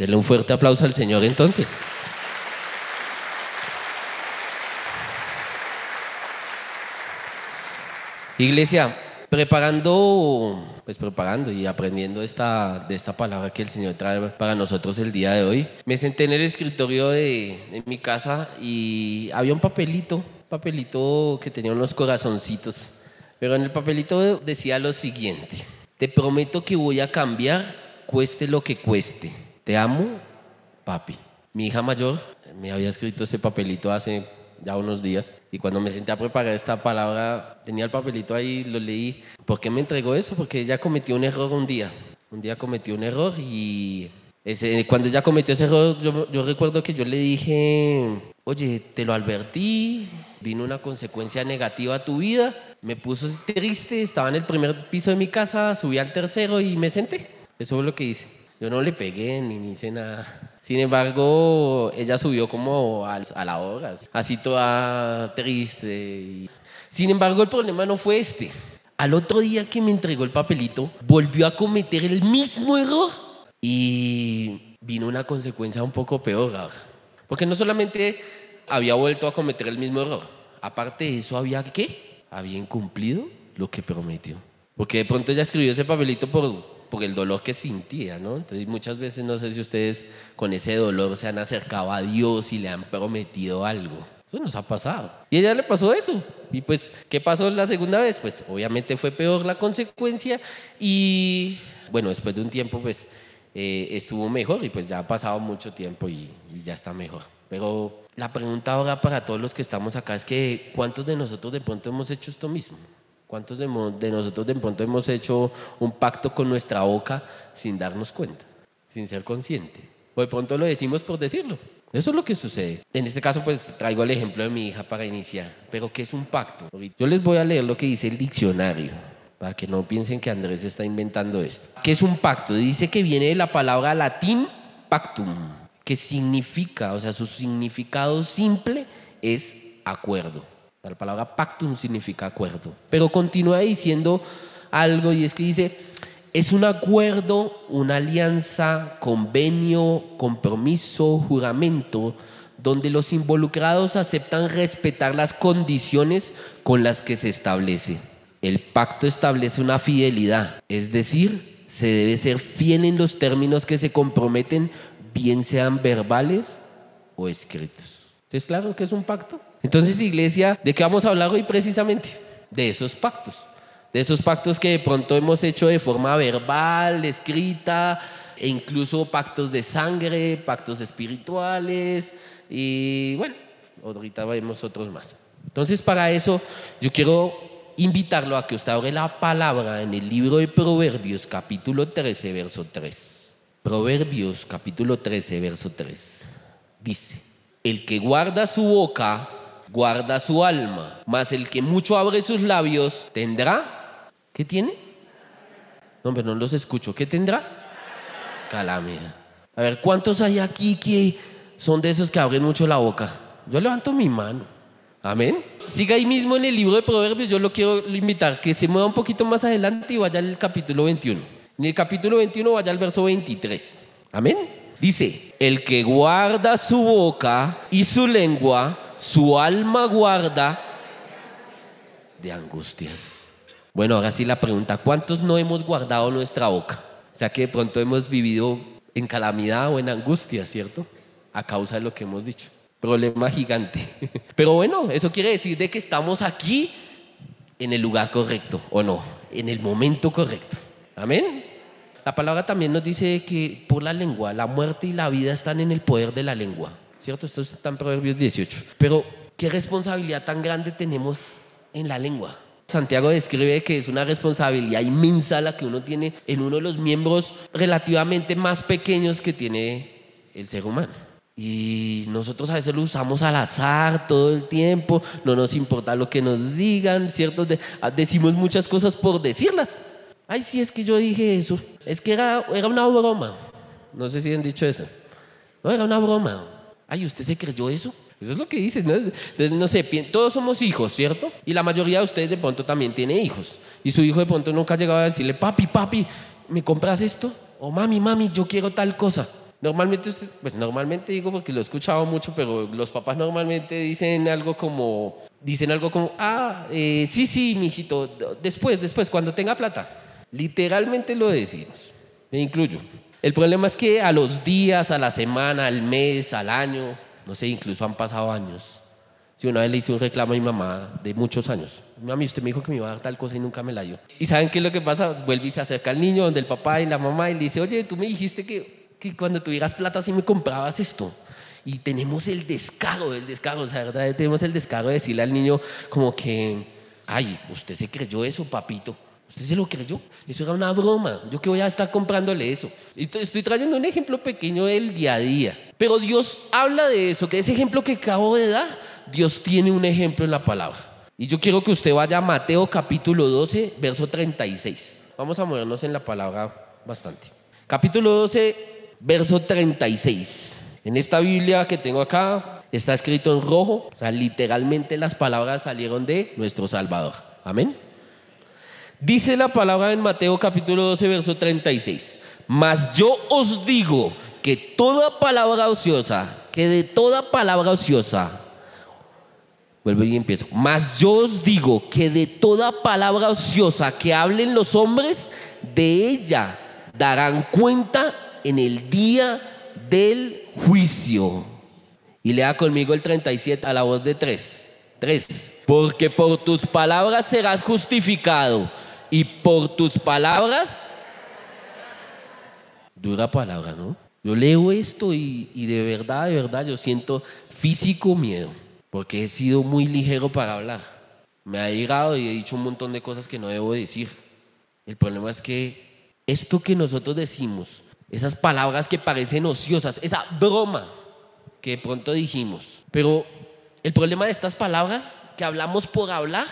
Denle un fuerte aplauso al Señor entonces. Iglesia, preparando, pues preparando y aprendiendo esta, de esta palabra que el Señor trae para nosotros el día de hoy, me senté en el escritorio de, de mi casa y había un papelito, papelito que tenía unos corazoncitos, pero en el papelito decía lo siguiente, te prometo que voy a cambiar, cueste lo que cueste, te amo, papi. Mi hija mayor me había escrito ese papelito hace ya unos días. Y cuando me senté a preparar esta palabra, tenía el papelito ahí, lo leí. ¿Por qué me entregó eso? Porque ella cometió un error un día. Un día cometió un error y ese, cuando ella cometió ese error, yo, yo recuerdo que yo le dije, oye, te lo advertí, vino una consecuencia negativa a tu vida, me puso triste, estaba en el primer piso de mi casa, subí al tercero y me senté. Eso fue lo que hice. Yo no le pegué ni, hice nada. Sin embargo, ella subió como a, la hora, así toda triste. Sin embargo, el problema no fue este. Al otro día que me entregó el papelito, volvió a cometer el mismo error y vino una consecuencia un poco peor. Porque no solamente había vuelto a cometer el mismo error, aparte de eso había qué? Había incumplido lo que prometió. Porque de pronto ella escribió ese papelito por por el dolor que sentía, ¿no? Entonces muchas veces no sé si ustedes con ese dolor se han acercado a Dios y le han prometido algo. Eso nos ha pasado. Y a ella le pasó eso. Y pues, ¿qué pasó la segunda vez? Pues obviamente fue peor la consecuencia y bueno, después de un tiempo pues eh, estuvo mejor y pues ya ha pasado mucho tiempo y, y ya está mejor. Pero la pregunta ahora para todos los que estamos acá es que ¿cuántos de nosotros de pronto hemos hecho esto mismo? ¿Cuántos de, nosotros de pronto hemos hecho un pacto con nuestra boca sin darnos cuenta, sin ser consciente? O de pronto lo decimos por decirlo. Eso es lo que sucede. En este caso, pues traigo el ejemplo de mi hija para iniciar. Pero, ¿qué es un pacto? Yo les voy a leer lo que dice el diccionario, para que no piensen que Andrés está inventando esto. ¿Qué es un pacto? Dice que viene de la palabra latín pactum, que significa, o sea, su significado simple es acuerdo. La palabra pactum significa acuerdo. Pero continúa diciendo algo y es que dice, es un acuerdo, una alianza, convenio, compromiso, juramento, donde los involucrados aceptan respetar las condiciones con las que se establece. El pacto establece una fidelidad, es decir, se debe ser fiel en los términos que se comprometen, bien sean verbales o escritos. ¿Es claro que es un pacto? Entonces, iglesia, ¿de qué vamos a hablar hoy precisamente? De esos pactos. De esos pactos que de pronto hemos hecho de forma verbal, escrita, e incluso pactos de sangre, pactos espirituales, y bueno, ahorita vemos otros más. Entonces, para eso, yo quiero invitarlo a que usted abra la palabra en el libro de Proverbios, capítulo 13, verso 3. Proverbios, capítulo 13, verso 3. Dice, el que guarda su boca guarda su alma, mas el que mucho abre sus labios tendrá, ¿qué tiene? No, pero no los escucho, ¿qué tendrá? Calamidad. A ver, ¿cuántos hay aquí que son de esos que abren mucho la boca? Yo levanto mi mano. Amén. Siga ahí mismo en el libro de Proverbios, yo lo quiero invitar que se mueva un poquito más adelante y vaya al capítulo 21. En el capítulo 21 vaya al verso 23. Amén. Dice, el que guarda su boca y su lengua su alma guarda de angustias. Bueno, ahora sí la pregunta, ¿cuántos no hemos guardado nuestra boca? O sea que de pronto hemos vivido en calamidad o en angustia, ¿cierto? A causa de lo que hemos dicho. Problema gigante. Pero bueno, eso quiere decir de que estamos aquí en el lugar correcto, ¿o no? En el momento correcto. Amén. La palabra también nos dice que por la lengua, la muerte y la vida están en el poder de la lengua. ¿Cierto? Esto está en Proverbios 18. Pero, ¿qué responsabilidad tan grande tenemos en la lengua? Santiago describe que es una responsabilidad inmensa la que uno tiene en uno de los miembros relativamente más pequeños que tiene el ser humano. Y nosotros a veces lo usamos al azar todo el tiempo, no nos importa lo que nos digan, ¿cierto? decimos muchas cosas por decirlas. Ay, sí, es que yo dije eso. Es que era, era una broma. No sé si han dicho eso. No, era una broma. Ay, ¿usted se creyó eso? Eso es lo que dices, ¿no? Entonces, no sé, todos somos hijos, ¿cierto? Y la mayoría de ustedes de pronto también tiene hijos. Y su hijo de pronto nunca ha llegado a decirle, papi, papi, ¿me compras esto? O mami, mami, yo quiero tal cosa. Normalmente, pues normalmente digo porque lo he escuchado mucho, pero los papás normalmente dicen algo como, dicen algo como, ah, eh, sí, sí, mijito, después, después, cuando tenga plata. Literalmente lo decimos, me incluyo. El problema es que a los días, a la semana, al mes, al año, no sé, incluso han pasado años. Si una vez le hice un reclamo a mi mamá de muchos años. Mami, usted me dijo que me iba a dar tal cosa y nunca me la dio. ¿Y saben qué es lo que pasa? Vuelve y se acerca al niño, donde el papá y la mamá, y le dice, oye, tú me dijiste que, que cuando tuvieras plata sí me comprabas esto. Y tenemos el descaro, el descaro, o sea, ¿verdad? Tenemos el descaro de decirle al niño como que, ay, usted se creyó eso, papito. ¿Usted se lo creyó? Eso era una broma. ¿Yo qué voy a estar comprándole eso? Estoy trayendo un ejemplo pequeño del día a día. Pero Dios habla de eso, que ese ejemplo que acabo de dar, Dios tiene un ejemplo en la palabra. Y yo quiero que usted vaya a Mateo capítulo 12, verso 36. Vamos a movernos en la palabra bastante. Capítulo 12, verso 36. En esta Biblia que tengo acá está escrito en rojo, o sea, literalmente las palabras salieron de nuestro Salvador. Amén. Dice la palabra en Mateo capítulo 12, verso 36. Mas yo os digo que toda palabra ociosa, que de toda palabra ociosa, vuelvo y empiezo. Mas yo os digo que de toda palabra ociosa que hablen los hombres, de ella darán cuenta en el día del juicio. Y lea conmigo el 37 a la voz de tres. Tres. Porque por tus palabras serás justificado y por tus palabras, dura palabra, ¿no? Yo leo esto y, de verdad, de verdad, yo siento físico miedo, porque he sido muy ligero para hablar. Me ha llegado y he dicho un montón de cosas que no debo decir. El problema es que esto que nosotros decimos, esas palabras que parecen ociosas, esa broma que de pronto dijimos, pero el problema de estas palabras que hablamos por hablar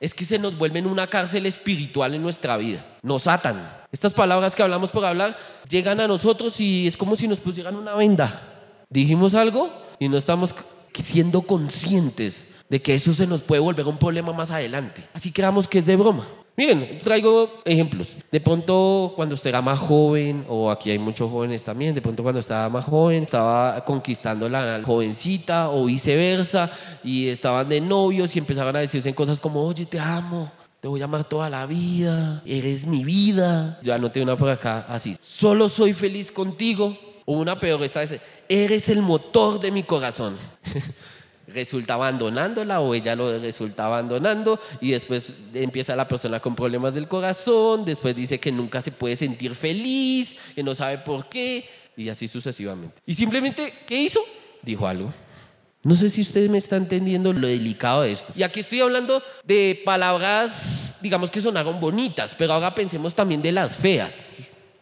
es que se nos vuelven una cárcel espiritual en nuestra vida. Nos atan. Estas palabras que hablamos por hablar llegan a nosotros y es como si nos pusieran una venda. Dijimos algo y no estamos siendo conscientes de que eso se nos puede volver un problema más adelante. Así creamos que es de broma. Miren, traigo ejemplos. De pronto, cuando usted era más joven, o aquí hay muchos jóvenes también, de pronto cuando estaba más joven, estaba conquistando la jovencita o viceversa, y estaban de novios y empezaban a decirse cosas como, oye, te amo, te voy a amar toda la vida, eres mi vida. Ya no tengo una por acá así. Solo soy feliz contigo. O una peor, esta vez, eres el motor de mi corazón. resulta abandonándola o ella lo resulta abandonando y después empieza la persona con problemas del corazón, después dice que nunca se puede sentir feliz, que no sabe por qué y así sucesivamente. Y simplemente, ¿qué hizo? Dijo algo. No sé si ustedes me están entendiendo lo delicado de esto. Y aquí estoy hablando de palabras, digamos que sonaron bonitas, pero ahora pensemos también de las feas.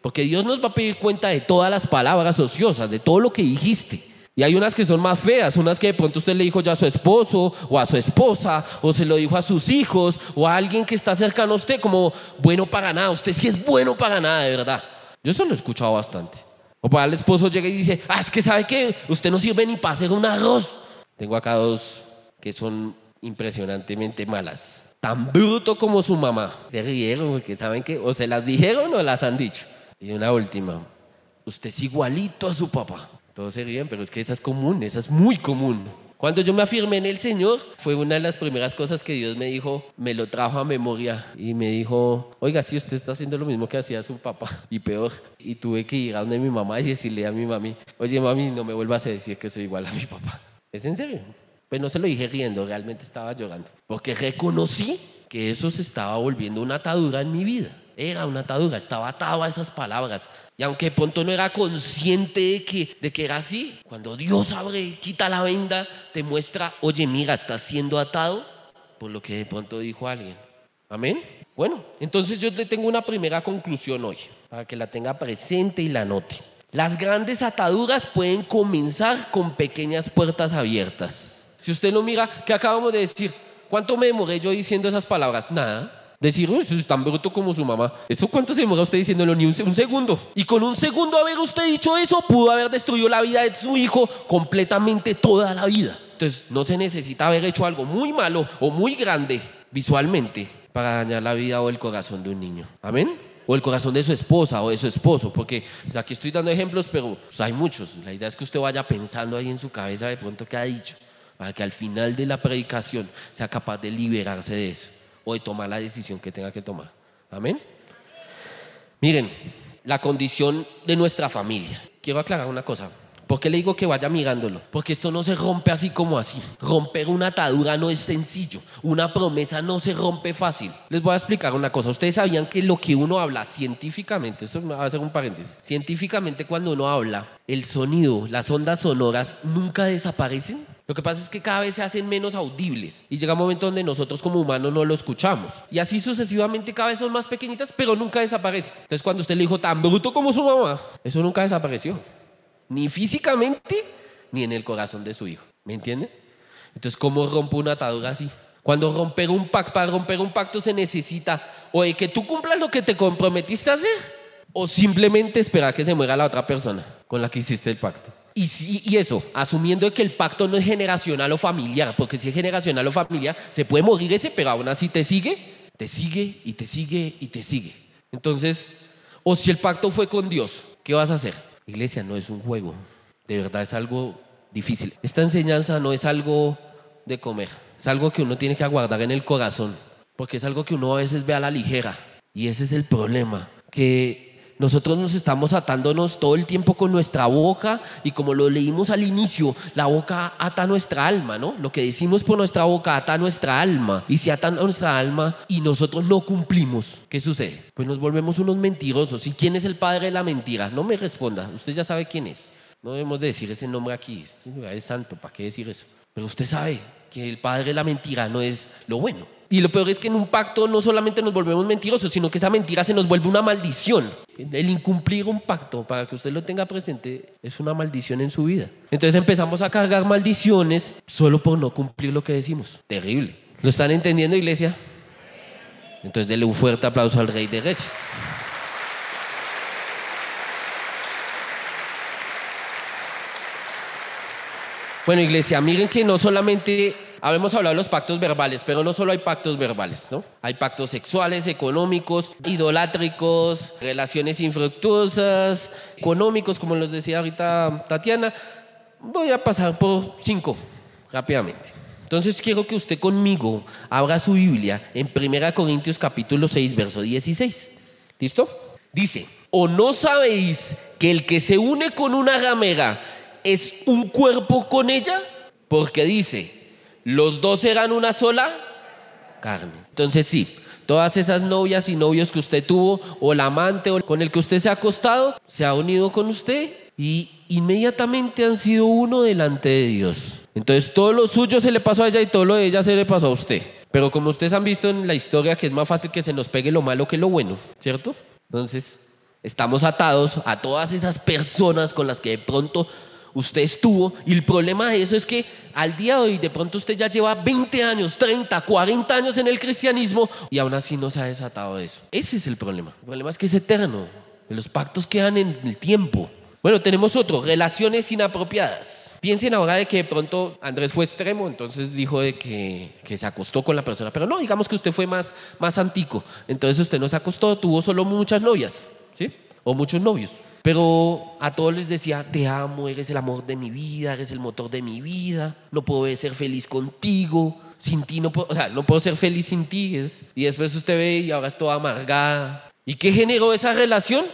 Porque Dios nos va a pedir cuenta de todas las palabras ociosas, de todo lo que dijiste. Y hay unas que son más feas, unas que de pronto usted le dijo ya a su esposo o a su esposa, o se lo dijo a sus hijos, o a alguien que está cercano a usted como bueno para nada. Usted sí es bueno para nada, de verdad. Yo eso lo he escuchado bastante. O para el esposo llega y dice, ah, es que sabe que usted no sirve ni para hacer un arroz. Tengo acá dos que son impresionantemente malas. Tan bruto como su mamá. Se rieron porque saben que o se las dijeron o las han dicho. Y una última, usted es igualito a su papá. Todos se ríen, pero es que esa es común, esa es muy común. Cuando yo me afirmé en el Señor, fue una de las primeras cosas que Dios me dijo, me lo trajo a memoria y me dijo, oiga, si usted está haciendo lo mismo que hacía su papá y peor. Y tuve que ir a donde mi mamá y decirle a mi mami, oye mami, no me vuelvas a decir que soy igual a mi papá. ¿Es en serio? Pues no se lo dije riendo, realmente estaba llorando. Porque reconocí que eso se estaba volviendo una atadura en mi vida. Era una atadura, estaba atado a esas palabras. Y aunque de pronto no era consciente de que, de que era así, cuando Dios abre, quita la venda, te muestra, oye, mira, estás siendo atado por lo que de pronto dijo alguien. Amén. Bueno, entonces yo le tengo una primera conclusión hoy, para que la tenga presente y la note. Las grandes ataduras pueden comenzar con pequeñas puertas abiertas. Si usted lo mira, ¿qué acabamos de decir? ¿Cuánto me demoré yo diciendo esas palabras? Nada. Decir, eso es tan bruto como su mamá. ¿Eso cuánto se demora usted diciéndolo? Ni un, un, segundo. Y con un segundo haber usted dicho eso, pudo haber destruido la vida de su hijo completamente toda la vida. Entonces, no se necesita haber hecho algo muy malo o muy grande visualmente para dañar la vida o el corazón de un niño. Amén. o el corazón de su esposa o de su esposo, porque pues, aquí estoy dando ejemplos, pero pues, hay muchos. La idea es que usted vaya pensando ahí en su cabeza de pronto qué ha dicho, para que al final de la predicación sea capaz de liberarse de eso o de tomar la decisión que tenga que tomar. Amén. Miren, la condición de nuestra familia. Quiero aclarar una cosa. ¿Por qué le digo que vaya mirándolo? Porque esto no se rompe así como así. Romper una atadura no es sencillo. Una promesa no se rompe fácil. Les voy a explicar una cosa. Ustedes sabían que lo que uno habla científicamente, esto va a ser un paréntesis, científicamente cuando uno habla, el sonido, las ondas sonoras nunca desaparecen. Lo que pasa es que cada vez se hacen menos audibles y llega un momento donde nosotros como humanos no lo escuchamos. Y así sucesivamente cada vez son más pequeñitas, pero nunca desaparece. Entonces cuando usted le dijo tan bruto como su mamá, eso nunca desapareció ni físicamente, ni en el corazón de su hijo. ¿Me entiende? Entonces, ¿cómo rompo una atadura así? Cuando romper un pacto, para romper un pacto se necesita o de que tú cumplas lo que te comprometiste a hacer, o simplemente esperar que se muera la otra persona con la que hiciste el pacto. Y, y eso, asumiendo que el pacto no es generacional o familiar, porque si es generacional o familiar, se puede morir ese, pero aún así te sigue, te sigue y te sigue y te sigue. Entonces, o si el pacto fue con Dios, ¿qué vas a hacer? Iglesia, no es un juego. De verdad es algo difícil. Esta enseñanza no es algo de comer. Es algo que uno tiene que aguardar en el corazón. Porque es algo que uno a veces ve a la ligera. Y ese es el problema. Que nosotros nos estamos atándonos todo el tiempo con nuestra boca y como lo leímos al inicio, la boca ata nuestra alma, ¿no? Lo que decimos por nuestra boca ata nuestra alma y si ata nuestra alma y nosotros no cumplimos, ¿qué sucede? Pues nos volvemos unos mentirosos. ¿Y quién es el padre de la mentira? No me responda, usted ya sabe quién es. No debemos decir ese nombre aquí, este es santo, ¿para qué decir eso? Pero usted sabe que el padre de la mentira no es lo bueno. Y lo peor es que en un pacto no solamente nos volvemos mentirosos, sino que esa mentira se nos vuelve una maldición. El incumplir un pacto, para que usted lo tenga presente, es una maldición en su vida. Entonces empezamos a cargar maldiciones solo por no cumplir lo que decimos. Terrible. ¿Lo están entendiendo, iglesia? Entonces denle un fuerte aplauso al Rey de Reyes. Bueno, iglesia, miren que no solamente Habíamos hablado de los pactos verbales, pero no solo hay pactos verbales, ¿no? Hay pactos sexuales, económicos, idolátricos, relaciones infructuosas, económicos, como los decía ahorita Tatiana. Voy a pasar por cinco rápidamente. Entonces quiero que usted conmigo abra su Biblia en 1 Corintios capítulo 6, verso 16. ¿Listo? Dice, ¿o no sabéis que el que se une con una ramera es un cuerpo con ella? Porque dice, los dos eran una sola carne. Entonces sí, todas esas novias y novios que usted tuvo, o el amante o con el que usted se ha acostado, se ha unido con usted y inmediatamente han sido uno delante de Dios. Entonces todo lo suyo se le pasó a ella y todo lo de ella se le pasó a usted. Pero como ustedes han visto en la historia que es más fácil que se nos pegue lo malo que lo bueno, ¿cierto? Entonces estamos atados a todas esas personas con las que de pronto usted estuvo y el problema de eso es que al día de hoy de pronto usted ya lleva 20 años, 30, 40 años en el cristianismo y aún así no se ha desatado de eso. Ese es el problema. El problema es que es eterno. Los pactos quedan en el tiempo. Bueno, tenemos otro, relaciones inapropiadas. Piensen ahora de que de pronto Andrés fue extremo, entonces dijo de que, que, se acostó con la persona, pero no, digamos que usted fue más, más antico, entonces usted no se acostó, tuvo solo muchas novias, ¿sí? O muchos novios. Pero a todos les decía, te amo, eres el amor de mi vida, eres el motor de mi vida, no puedo ser feliz contigo, sin ti no puedo, o sea, no puedo ser feliz sin ti. y después usted ve y ahora es toda amargada. ¿Y qué generó esa relación?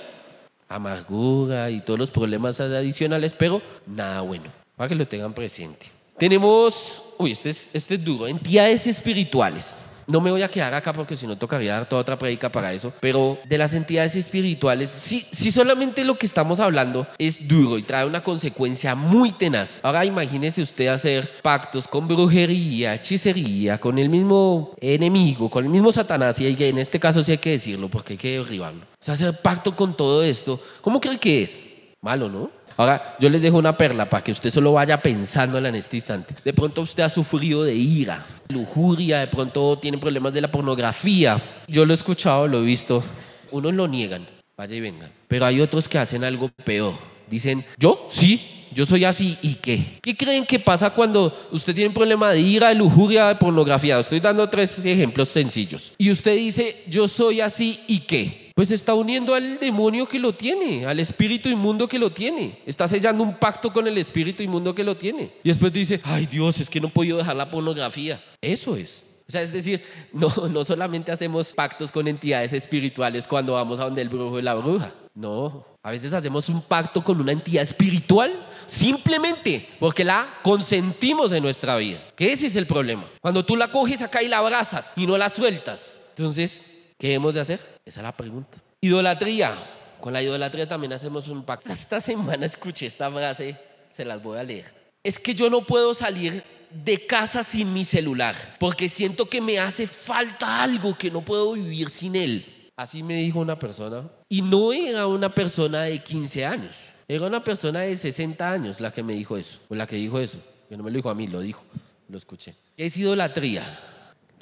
Amargura y todos los problemas adicionales, pero nada bueno, para que lo tengan presente. Tenemos, uy, este es, este es duro, entidades espirituales. No me voy a quedar acá porque si no tocaría dar toda otra predica para eso, pero de las entidades espirituales, si, si solamente lo que estamos hablando es duro y trae una consecuencia muy tenaz. Ahora imagínese usted hacer pactos con brujería, hechicería, con el mismo enemigo, con el mismo Satanás, y en este caso sí hay que decirlo porque hay que derribarlo. O sea, hacer pacto con todo esto, ¿cómo cree que es? Malo, ¿no? Ahora, yo les dejo una perla para que usted solo vaya pensándola en este instante. De pronto usted ha sufrido de ira, lujuria, de pronto tiene problemas de la pornografía. Yo lo he escuchado, lo he visto. Unos lo niegan, vaya y venga. Pero hay otros que hacen algo peor. Dicen, yo sí, yo soy así y qué. ¿Qué creen que pasa cuando usted tiene un problema de ira, de lujuria, de pornografía? Estoy dando tres ejemplos sencillos. Y usted dice, yo soy así y qué. Pues está uniendo al demonio que lo tiene, al espíritu inmundo que lo tiene. Está sellando un pacto con el espíritu inmundo que lo tiene. Y después dice, ay Dios, es que no he podido dejar la pornografía. Eso es. O sea, es decir, no, no solamente hacemos pactos con entidades espirituales cuando vamos a donde el brujo y la bruja. No, a veces hacemos un pacto con una entidad espiritual simplemente porque la consentimos en nuestra vida. Que ese es el problema. Cuando tú la coges acá y la abrazas y no la sueltas. Entonces, ¿qué hemos de hacer? Esa es la pregunta. Idolatría. Con la idolatría también hacemos un pacto. Esta semana escuché esta frase, se las voy a leer. Es que yo no puedo salir de casa sin mi celular, porque siento que me hace falta algo que no puedo vivir sin él. Así me dijo una persona. Y no era una persona de 15 años, era una persona de 60 años la que me dijo eso, o la que dijo eso, que no me lo dijo a mí, lo dijo, lo escuché. ¿Qué es idolatría?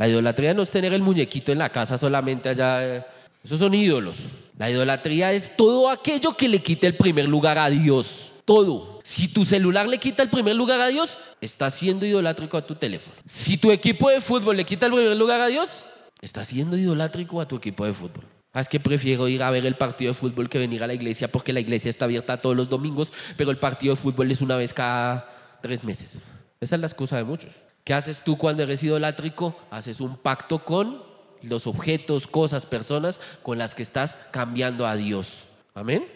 La idolatría no es tener el muñequito en la casa solamente allá. Esos son ídolos. La idolatría es todo aquello que le quite el primer lugar a Dios. Todo. Si tu celular le quita el primer lugar a Dios, estás siendo idolátrico a tu teléfono. Si tu equipo de fútbol le quita el primer lugar a Dios, estás siendo idolátrico a tu equipo de fútbol. Ah, es que prefiero ir a ver el partido de fútbol que venir a la iglesia porque la iglesia está abierta todos los domingos, pero el partido de fútbol es una vez cada tres meses. Esa es la excusa de muchos. ¿Qué haces tú cuando eres idolátrico? Haces un pacto con los objetos, cosas, personas con las que estás cambiando a Dios. Amén.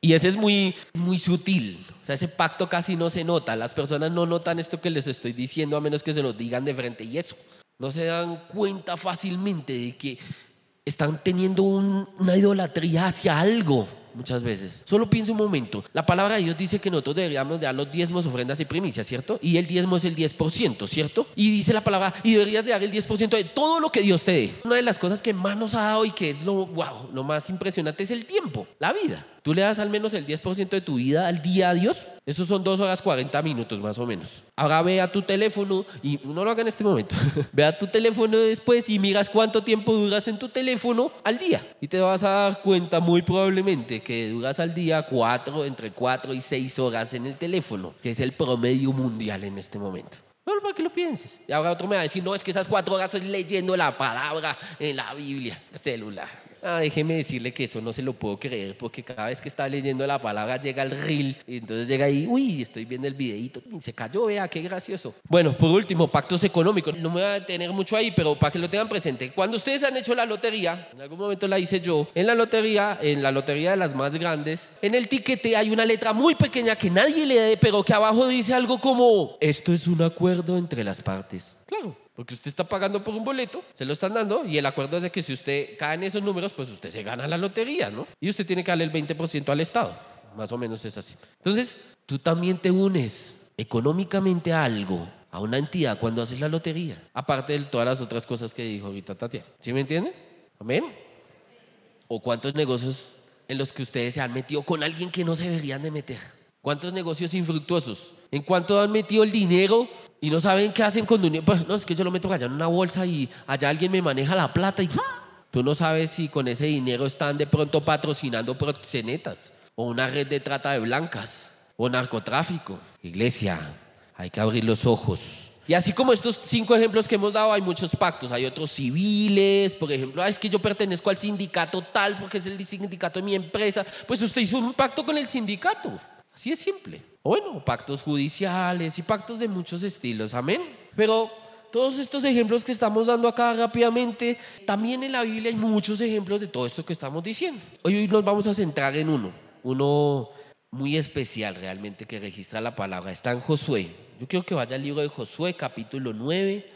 Y ese es muy, muy sutil. O sea, ese pacto casi no se nota. Las personas no notan esto que les estoy diciendo a menos que se lo digan de frente. Y eso, no se dan cuenta fácilmente de que están teniendo una idolatría hacia algo muchas veces. Solo piensa un momento. La palabra de Dios dice que nosotros deberíamos dar los diezmos, ofrendas y primicias, ¿cierto? Y el diezmo es el 10%, ¿cierto? Y dice la palabra, y deberías de dar el 10% de todo lo que Dios te dé. Una de las cosas que más nos ha dado y que es lo, wow, lo más impresionante es el tiempo, la vida. Tú le das al menos el 10% de tu vida al día a Dios. Esos son dos horas 40 minutos más o menos. Ahora ve a tu teléfono y no lo haga en este momento. ve a tu teléfono después y miras cuánto tiempo duras en tu teléfono al día. Y te vas a dar cuenta muy probablemente que duras al día cuatro, entre 4 y 6 horas en el teléfono, que es el promedio mundial en este momento. No, para que lo pienses. Y ahora otro me va a decir, no, es que esas cuatro horas estoy leyendo la palabra en la Biblia, celular. Ah, déjeme decirle que eso no se lo puedo creer porque cada vez que está leyendo la palabra llega el reel y entonces llega ahí, uy, estoy viendo el videito, se cayó, vea, qué gracioso. Bueno, por último, pactos económicos. No me voy a detener mucho ahí, pero para que lo tengan presente. Cuando ustedes han hecho la lotería, en algún momento la hice yo, en la lotería, en la lotería de las más grandes, en el tiquete hay una letra muy pequeña que nadie lee, pero que abajo dice algo como, esto es un acuerdo entre las partes. Claro. Porque usted está pagando por un boleto, se lo están dando y el acuerdo es de que si usted cae en esos números, pues usted se gana la lotería, ¿no? Y usted tiene que darle el 20% al Estado. Más o menos es así. Entonces, tú también te unes económicamente a algo, a una entidad cuando haces la lotería. Aparte de todas las otras cosas que dijo ahorita Tatiana. ¿Sí me entienden? Amén. ¿O cuántos negocios en los que ustedes se han metido con alguien que no se deberían de meter? ¿Cuántos negocios infructuosos? ¿En cuánto han metido el dinero y no saben qué hacen con dinero? Pues no, es que yo lo meto allá en una bolsa y allá alguien me maneja la plata y tú no sabes si con ese dinero están de pronto patrocinando proxenetas o una red de trata de blancas o narcotráfico. Iglesia, hay que abrir los ojos. Y así como estos cinco ejemplos que hemos dado, hay muchos pactos. Hay otros civiles, por ejemplo, ah, es que yo pertenezco al sindicato tal porque es el sindicato de mi empresa. Pues usted hizo un pacto con el sindicato. Así es simple. O bueno, pactos judiciales y pactos de muchos estilos. Amén. Pero todos estos ejemplos que estamos dando acá rápidamente, también en la Biblia hay muchos ejemplos de todo esto que estamos diciendo. Hoy nos vamos a centrar en uno, uno muy especial realmente que registra la palabra. Está en Josué. Yo quiero que vaya al libro de Josué, capítulo 9,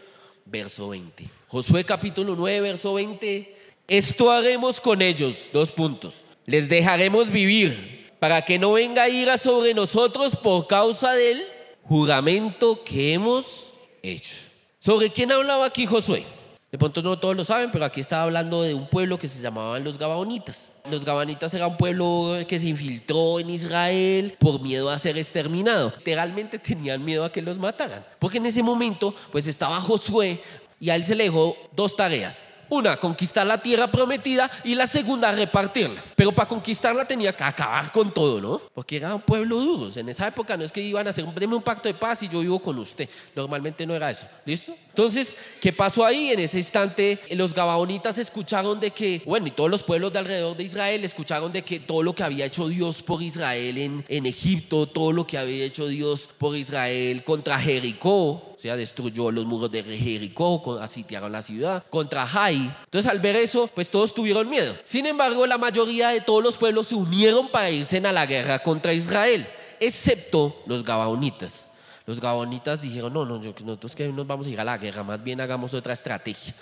verso 20. Josué, capítulo 9, verso 20. Esto haremos con ellos, dos puntos. Les dejaremos vivir para que no venga ira sobre nosotros por causa del juramento que hemos hecho. ¿Sobre quién hablaba aquí Josué? De pronto no todos lo saben, pero aquí estaba hablando de un pueblo que se llamaban los Gabaonitas. Los Gabaonitas era un pueblo que se infiltró en Israel por miedo a ser exterminado. Literalmente tenían miedo a que los mataran. Porque en ese momento, pues estaba Josué y a él se le dejó dos tareas. Una, conquistar la tierra prometida y la segunda, repartirla. Pero para conquistarla tenía que acabar con todo, ¿no? Porque era un pueblo duro. En esa época no es que iban a hacer, deme un pacto de paz y yo vivo con usted. Normalmente no era eso. ¿Listo? Entonces, ¿qué pasó ahí? En ese instante, los gabaonitas escucharon de que, bueno, y todos los pueblos de alrededor de Israel escucharon de que todo lo que había hecho Dios por Israel en, Egipto, todo lo que había hecho Dios por Israel contra Jericó, o sea, destruyó los muros de Jericó, asitiaron la ciudad, contra Jai. Entonces, al ver eso, pues todos tuvieron miedo. Sin embargo, la mayoría de todos los pueblos se unieron para irse a la guerra contra Israel, excepto los gabaonitas. Los gabaonitas dijeron, no, no, nosotros que nos vamos a ir a la guerra, más bien hagamos otra estrategia.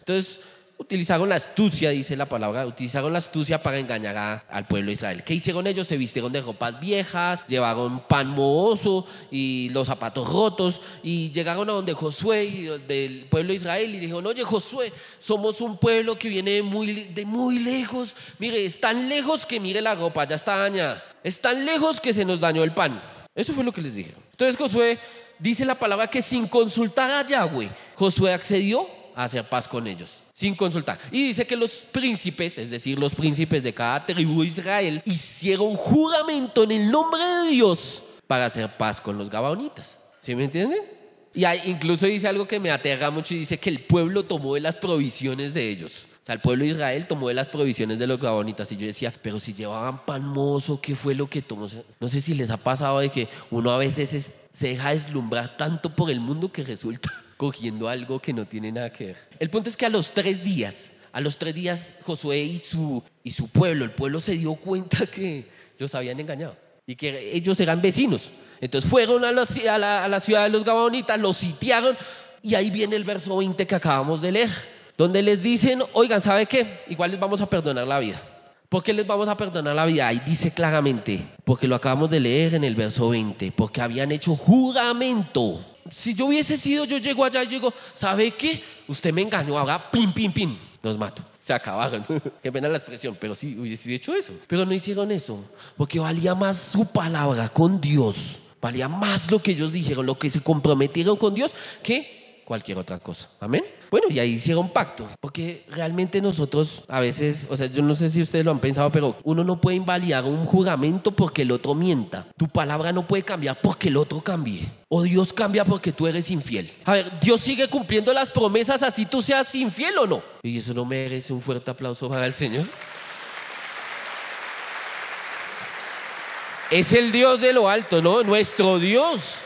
Entonces, utilizaron la astucia, dice la palabra, utilizaron la astucia para engañar al pueblo de Israel. ¿Qué hicieron ellos? Se vistieron de ropas viejas, llevaron pan mohoso y los zapatos rotos y llegaron a donde Josué del pueblo de Israel y dijeron, oye Josué, somos un pueblo que viene muy, de muy lejos, mire, es tan lejos que mire la ropa, ya está dañada, es tan lejos que se nos dañó el pan. Eso fue lo que les dijeron. Entonces Josué dice la palabra que sin consultar a Yahweh, Josué accedió a hacer paz con ellos sin consultar. Y dice que los príncipes, es decir, los príncipes de cada tribu de Israel, hicieron juramento en el nombre de Dios para hacer paz con los gabaonitas. ¿Sí me entienden? Y incluso dice algo que me aterra mucho y dice que el pueblo tomó de las provisiones de ellos. O sea, el pueblo de Israel tomó de las provisiones de los gabonitas. Y yo decía, pero si llevaban pan mozo, ¿qué fue lo que tomó? No sé si les ha pasado de que uno a veces se deja deslumbrar tanto por el mundo que resulta cogiendo algo que no tiene nada que ver. El punto es que a los tres días, a los tres días Josué y su, y su pueblo, el pueblo se dio cuenta que los habían engañado y que ellos eran vecinos. Entonces fueron a la, a la, ciudad de los Gabonitas, los sitiaron y ahí viene el verso 20 que acabamos de leer, donde les dicen, oigan, ¿sabe qué? Igual les vamos a perdonar la vida. ¿Por qué les vamos a perdonar la vida? Ahí dice claramente, porque lo acabamos de leer en el verso 20, porque habían hecho juramento si yo hubiese sido, yo llego allá y digo, ¿sabe qué? Usted me engañó, ahora pim, pim, pim, los mato. Se acabaron. qué pena la expresión, pero sí hubiese hecho eso. Pero no hicieron eso, porque valía más su palabra con Dios. Valía más lo que ellos dijeron, lo que se comprometieron con Dios, que cualquier otra cosa. Amén. Bueno, y ahí hicieron pacto, porque realmente nosotros a veces, o sea, yo no sé si ustedes lo han pensado, pero uno no puede invalidar un juramento porque el otro mienta. Tu palabra no puede cambiar porque el otro cambie. O Dios cambia porque tú eres infiel. A ver, Dios sigue cumpliendo las promesas así tú seas infiel o no. Y eso no merece un fuerte aplauso para el Señor. Es el Dios de lo alto, ¿no? Nuestro Dios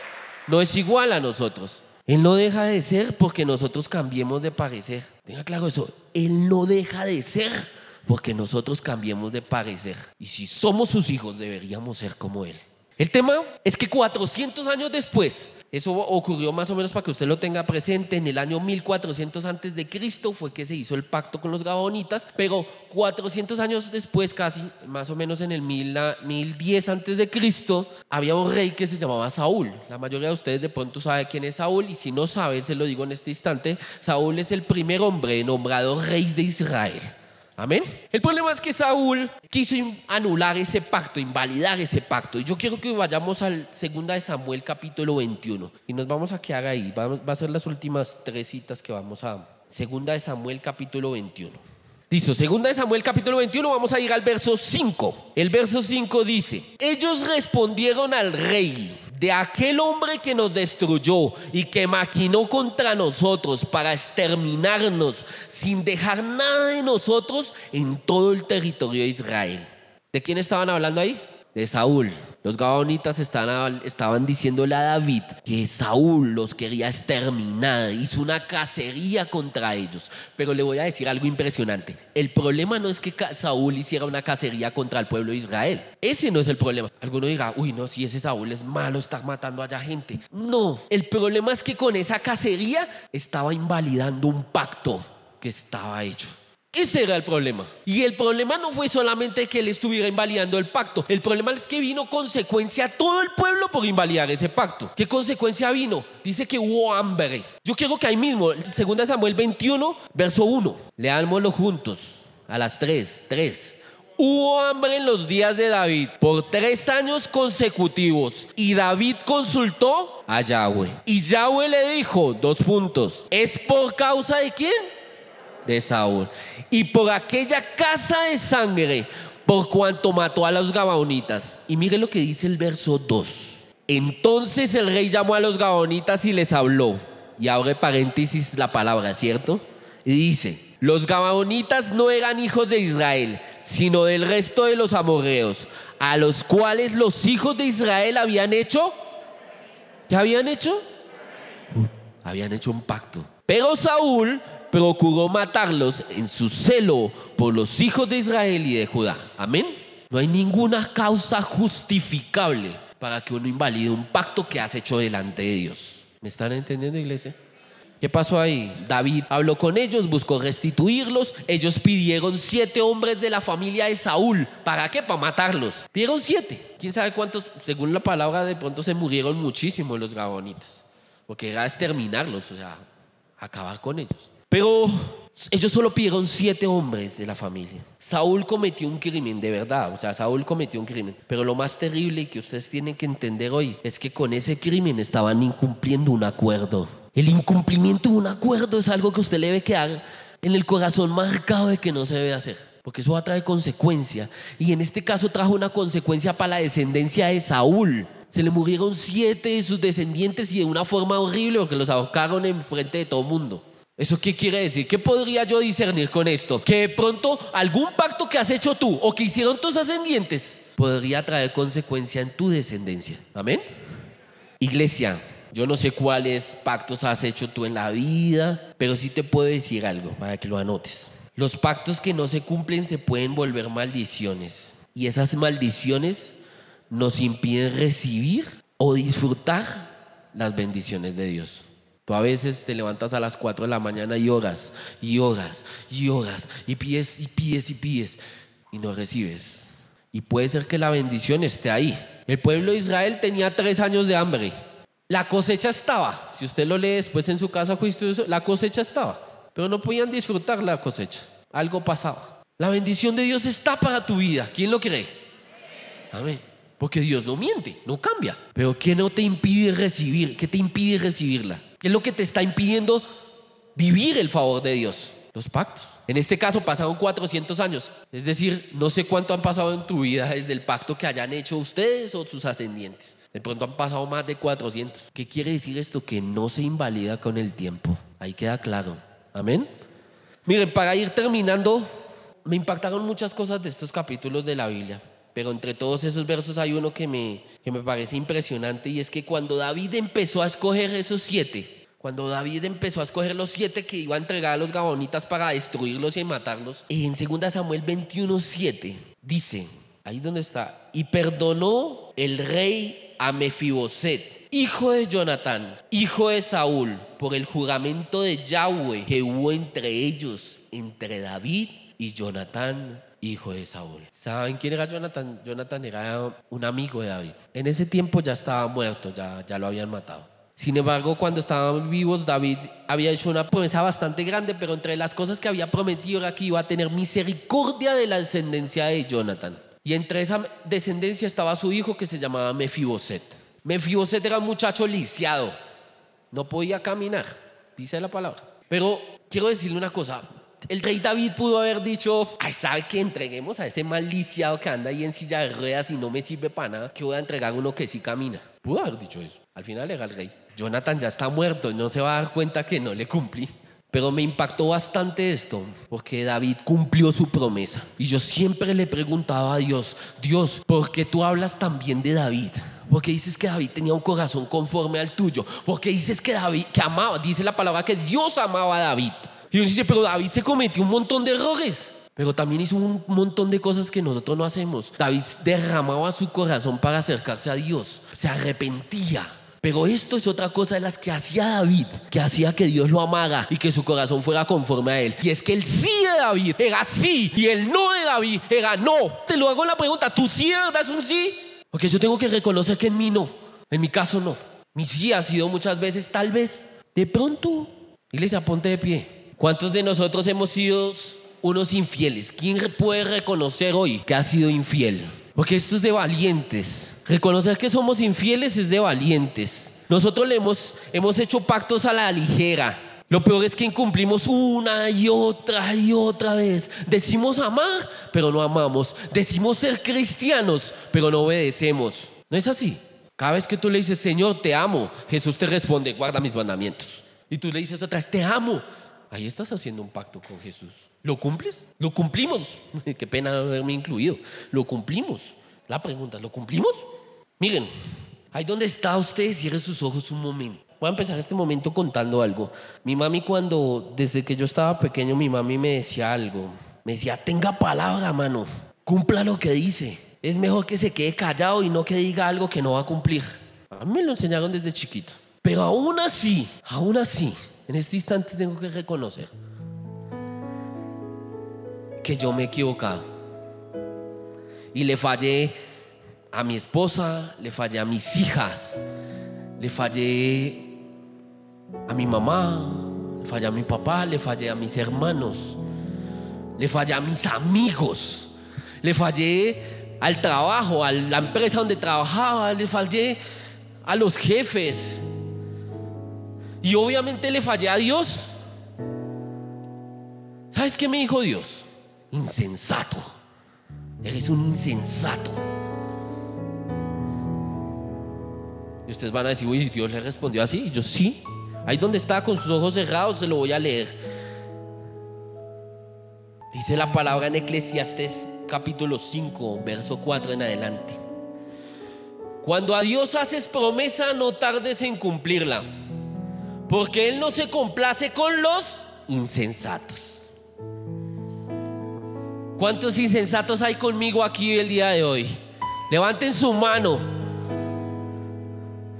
no es igual a nosotros. Él no deja de ser porque nosotros cambiemos de parecer. Tenga claro eso. Él no deja de ser porque nosotros cambiemos de parecer. Y si somos sus hijos, deberíamos ser como Él. El tema es que 400 años después, eso ocurrió más o menos para que usted lo tenga presente, en el año 1400 antes de Cristo fue que se hizo el pacto con los gabonitas, pero 400 años después, casi más o menos en el 1010 antes de Cristo, había un rey que se llamaba Saúl. La mayoría de ustedes de pronto sabe quién es Saúl y si no saben, se lo digo en este instante, Saúl es el primer hombre nombrado rey de Israel. Amén. El problema es que Saúl quiso anular ese pacto, invalidar ese pacto. Y yo quiero que vayamos al 2 de Samuel capítulo 21. Y nos vamos a quedar ahí. Va a ser las últimas tres citas que vamos a... 2 de Samuel capítulo 21. Listo, 2 de Samuel capítulo 21, vamos a ir al verso 5. El verso 5 dice, ellos respondieron al rey de aquel hombre que nos destruyó y que maquinó contra nosotros para exterminarnos sin dejar nada de nosotros en todo el territorio de Israel. ¿De quién estaban hablando ahí? De Saúl. Los gabaonitas estaban, diciéndole a David que Saúl los quería exterminar, hizo una cacería contra ellos. Pero le voy a decir algo impresionante. El problema no es que Saúl hiciera una cacería contra el pueblo de Israel. Ese no es el problema. Alguno dirá, uy, no, si ese Saúl es malo, está matando allá gente. No, el problema es que con esa cacería estaba invalidando un pacto que estaba hecho. Ese era el problema. Y el problema no fue solamente que él estuviera invalidando el pacto. El problema es que vino consecuencia a todo el pueblo por invalidar ese pacto. ¿Qué consecuencia vino? Dice que hubo hambre. Yo quiero que ahí mismo, 2 Samuel 21, verso 1. Leámoslo juntos. A las 3, 3. Hubo hambre en los días de David por tres años consecutivos y David consultó a Yahweh. Y Yahweh le dijo, dos puntos, ¿es por causa de quién? de Saúl. Y por aquella casa de sangre, por cuanto mató a los gabaonitas. Y mire lo que dice el verso 2. Entonces el rey llamó a los gabaonitas y les habló. Y abre paréntesis la palabra, ¿cierto? Y dice, los gabaonitas no eran hijos de Israel, sino del resto de los amorreos, a los cuales los hijos de Israel habían hecho. ¿Qué habían hecho? habían hecho un pacto. Pero Saúl procuró matarlos en su celo por los hijos de Israel y de Judá. Amén. No hay ninguna causa justificable para que uno invalide un pacto que has hecho delante de Dios. ¿Me están entendiendo, iglesia? ¿Qué pasó ahí? David habló con ellos, buscó restituirlos. Ellos pidieron siete hombres de la familia de Saúl. ¿Para qué? Para matarlos. Pidieron siete. ¿Quién sabe cuántos? Según la palabra, de pronto se murieron muchísimo los gabonitas. Porque era exterminarlos, o sea, acabar con ellos. Pero ellos solo pidieron siete hombres de la familia. Saúl cometió un crimen, de verdad. O sea, Saúl cometió un crimen. Pero lo más terrible que ustedes tienen que entender hoy es que con ese crimen estaban incumpliendo un acuerdo. El incumplimiento de un acuerdo es algo que usted le debe quedar en el corazón marcado de que no se debe hacer. Porque eso va a traer consecuencia. Y en este caso trajo una consecuencia para la descendencia de Saúl. Se le murieron siete de sus descendientes y de una forma horrible porque los ahorcaron en frente de todo el mundo. ¿Eso qué quiere decir? ¿Qué podría yo discernir con esto? Que de pronto algún pacto que has hecho tú o que hicieron tus ascendientes podría traer consecuencia en tu descendencia. Amén. Iglesia, yo no sé cuáles pactos has hecho tú en la vida, pero sí te puedo decir algo para que lo anotes. Los pactos que no se cumplen se pueden volver maldiciones y esas maldiciones nos impiden recibir o disfrutar las bendiciones de Dios. Tú a veces te levantas a las 4 de la mañana y oras, y oras, y oras, y pides, y pides, y pides, y no recibes. Y puede ser que la bendición esté ahí. El pueblo de Israel tenía tres años de hambre. La cosecha estaba. Si usted lo lee después en su casa la cosecha estaba. Pero no podían disfrutar la cosecha. Algo pasaba. La bendición de Dios está para tu vida. ¿Quién lo cree? Amén. Porque Dios no miente, no cambia. Pero ¿qué no te impide recibir? ¿Qué te impide recibirla? ¿Qué es lo que te está impidiendo vivir el favor de Dios? Los pactos. En este caso pasaron 400 años. Es decir, no sé cuánto han pasado en tu vida desde el pacto que hayan hecho ustedes o sus ascendientes. De pronto han pasado más de 400. ¿Qué quiere decir esto? Que no se invalida con el tiempo. Ahí queda claro. Amén. Miren, para ir terminando, me impactaron muchas cosas de estos capítulos de la Biblia. Pero entre todos esos versos hay uno que me, que me parece impresionante y es que cuando David empezó a escoger esos siete, cuando David empezó a escoger los siete que iba a entregar a los gabonitas para destruirlos y matarlos, en 2 Samuel 21, 7 dice, ahí donde está, y perdonó el rey a Mefiboset, hijo de Jonatán, hijo de Saúl, por el juramento de Yahweh que hubo entre ellos, entre David y Jonatán, hijo de Saúl. ¿Saben quién era Jonatán? Jonatán era un amigo de David. En ese tiempo ya estaba muerto, ya, ya lo habían matado. Sin embargo, cuando estaban vivos, David había hecho una promesa bastante grande, pero entre las cosas que había prometido era que iba a tener misericordia de la descendencia de Jonathan. Y entre esa descendencia estaba su hijo que se llamaba Mefiboset. Mefiboset era un muchacho lisiado, no podía caminar, dice la palabra. Pero quiero decirle una cosa, el rey David pudo haber dicho, ay, ¿sabe que entreguemos a ese mal lisiado que anda ahí en silla de ruedas y no me sirve para nada, que voy a entregar uno que sí camina? Pudo haber dicho eso. Al final era el rey. Jonathan ya está muerto no se va a dar cuenta que no le cumplí. Pero me impactó bastante esto, porque David cumplió su promesa. Y yo siempre le preguntaba a Dios, Dios, ¿por qué tú hablas también de David? Porque dices que David tenía un corazón conforme al tuyo. Porque dices que David, que amaba, dice la palabra que Dios amaba a David. Y uno dice, pero David se cometió un montón de errores. Pero también hizo un montón de cosas que nosotros no hacemos. David derramaba su corazón para acercarse a Dios. Se arrepentía. Pero esto es otra cosa de las que hacía David, que hacía que Dios lo amara y que su corazón fuera conforme a él. Y es que el sí de David era sí y el no de David era no. Te lo hago la pregunta, ¿tú sí das un sí? Porque yo tengo que reconocer que en mí no, en mi caso no. Mi sí ha sido muchas veces, tal vez, de pronto. Iglesia, ponte de pie. ¿Cuántos de nosotros hemos sido unos infieles? ¿Quién puede reconocer hoy que ha sido infiel? Porque esto es de valientes. Reconocer que somos infieles es de valientes. Nosotros le hemos, hemos hecho pactos a la ligera. Lo peor es que incumplimos una y otra y otra vez. Decimos amar, pero no amamos. Decimos ser cristianos, pero no obedecemos. ¿No es así? Cada vez que tú le dices, Señor, te amo, Jesús te responde, guarda mis mandamientos. Y tú le dices otra vez, te amo. Ahí estás haciendo un pacto con Jesús. ¿Lo cumples? Lo cumplimos. Qué pena haberme incluido. Lo cumplimos. La pregunta, ¿lo cumplimos? Miren, ahí donde está usted, cierre sus ojos un momento. Voy a empezar este momento contando algo. Mi mami cuando, desde que yo estaba pequeño, mi mami me decía algo. Me decía, tenga palabra, mano. Cumpla lo que dice. Es mejor que se quede callado y no que diga algo que no va a cumplir. A mí me lo enseñaron desde chiquito. Pero aún así, aún así, en este instante tengo que reconocer que yo me he equivocado. Y le fallé a mi esposa, le fallé a mis hijas, le fallé a mi mamá, le fallé a mi papá, le fallé a mis hermanos, le fallé a mis amigos, le fallé al trabajo, a la empresa donde trabajaba, le fallé a los jefes. Y obviamente le fallé a Dios. ¿Sabes qué me dijo Dios? Insensato. Eres un insensato. Y ustedes van a decir, uy, Dios le respondió así. Y yo sí. Ahí donde está con sus ojos cerrados se lo voy a leer. Dice la palabra en Eclesiastes capítulo 5, verso 4 en adelante. Cuando a Dios haces promesa, no tardes en cumplirla, porque Él no se complace con los insensatos. ¿Cuántos insensatos hay conmigo aquí el día de hoy? Levanten su mano.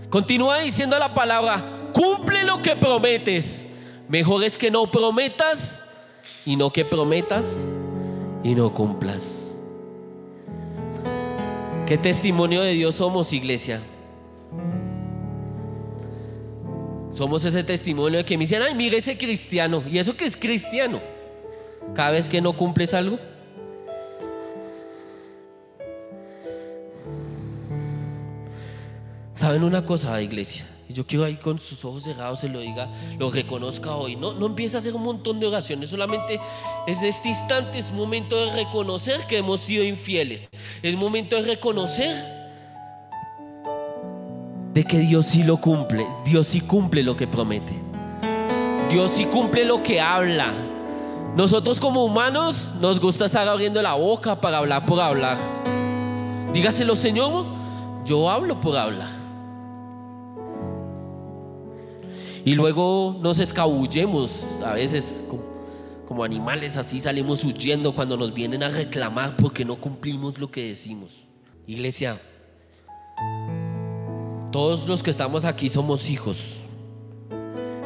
Continúa diciendo la palabra, cumple lo que prometes. Mejor es que no prometas y no que prometas y no cumplas. ¿Qué testimonio de Dios somos, iglesia? Somos ese testimonio de que me dicen, ay, mire ese cristiano. ¿Y eso que es cristiano? Cada vez que no cumples algo. ¿Saben una cosa, iglesia? Y yo quiero ahí con sus ojos cerrados se lo diga, lo reconozca hoy. No, no empieza a hacer un montón de oraciones, solamente es de este instante, es momento de reconocer que hemos sido infieles. Es momento de reconocer de que Dios sí lo cumple, Dios sí cumple lo que promete. Dios sí cumple lo que habla. Nosotros como humanos nos gusta estar abriendo la boca para hablar por hablar. Dígaselo, Señor, yo hablo por hablar. Y luego nos escabullemos, a veces como, animales así salimos huyendo cuando nos vienen a reclamar porque no cumplimos lo que decimos. Iglesia, todos los que estamos aquí somos hijos.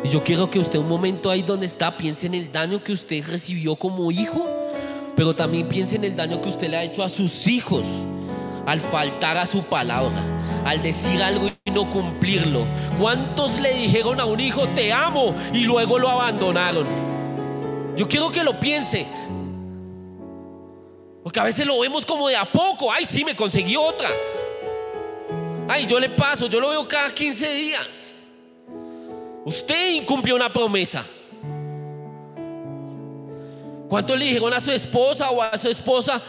Y yo quiero que usted un momento ahí donde está piense en el daño que usted recibió como hijo, pero también piense en el daño que usted le ha hecho a sus hijos al faltar a su palabra, al decir algo y no cumplirlo. ¿Cuántos le dijeron a un hijo, te amo, y luego lo abandonaron? Yo quiero que lo piense. Porque a veces lo vemos como de a poco. Ay, sí, me conseguí otra. Ay, yo le paso, yo lo veo cada 15 días. Usted incumplió una promesa. ¿Cuántos le dijeron a su esposa o a su esposa,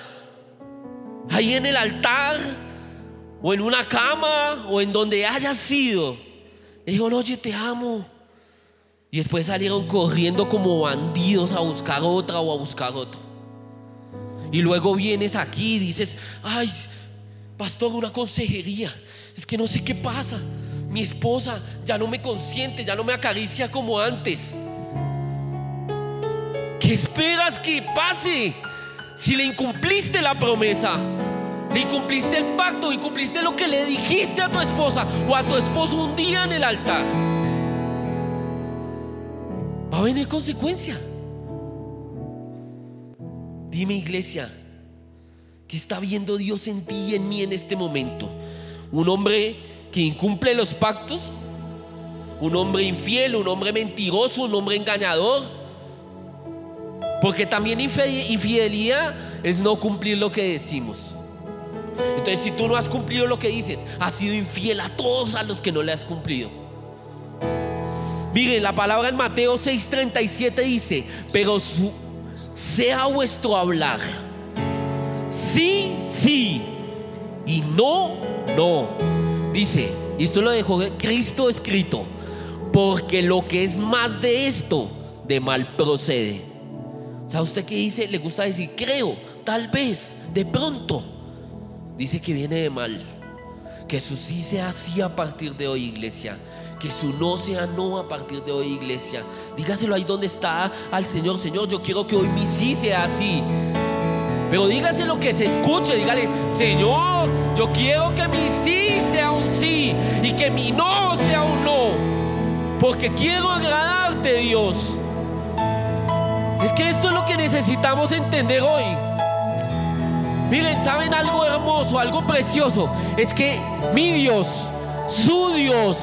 ahí en el altar o en una cama o en donde haya sido. Le dijo, oye, te amo. Y después salieron corriendo como bandidos a buscar otra o a buscar otro. Y luego vienes aquí y dices, ay, pastor, una consejería. Es que no sé qué pasa. Mi esposa ya no me consiente, ya no me acaricia como antes. ¿Qué esperas que pase? Si le incumpliste la promesa, le incumpliste el pacto, incumpliste lo que le dijiste a tu esposa o a tu esposo un día en el altar, va a venir consecuencia. Dime iglesia, ¿qué está viendo Dios en ti y en mí en este momento? ¿Un hombre que incumple los pactos? ¿Un hombre infiel? ¿Un hombre mentiroso? ¿Un hombre engañador? Porque también infidelidad es no cumplir lo que decimos. Entonces, si tú no has cumplido lo que dices, has sido infiel a todos a los que no le has cumplido. Mire, la palabra en Mateo 6:37 dice, pero sea vuestro hablar. Sí, sí. Y no, no. Dice, y esto lo dejó Cristo escrito, porque lo que es más de esto, de mal procede. ¿Sabe usted qué dice? Le gusta decir, creo, tal vez, de pronto. Dice que viene de mal. Que su sí sea así a partir de hoy, iglesia. Que su no sea no a partir de hoy, iglesia. Dígaselo ahí donde está al Señor. Señor, yo quiero que hoy mi sí sea así. Pero dígaselo que se escuche. Dígale, Señor, yo quiero que mi sí sea un sí y que mi no sea un no. Porque quiero agradarte, Dios. Es que esto es lo que necesitamos entender hoy. Miren, ¿saben algo hermoso, algo precioso? Es que mi Dios, su Dios,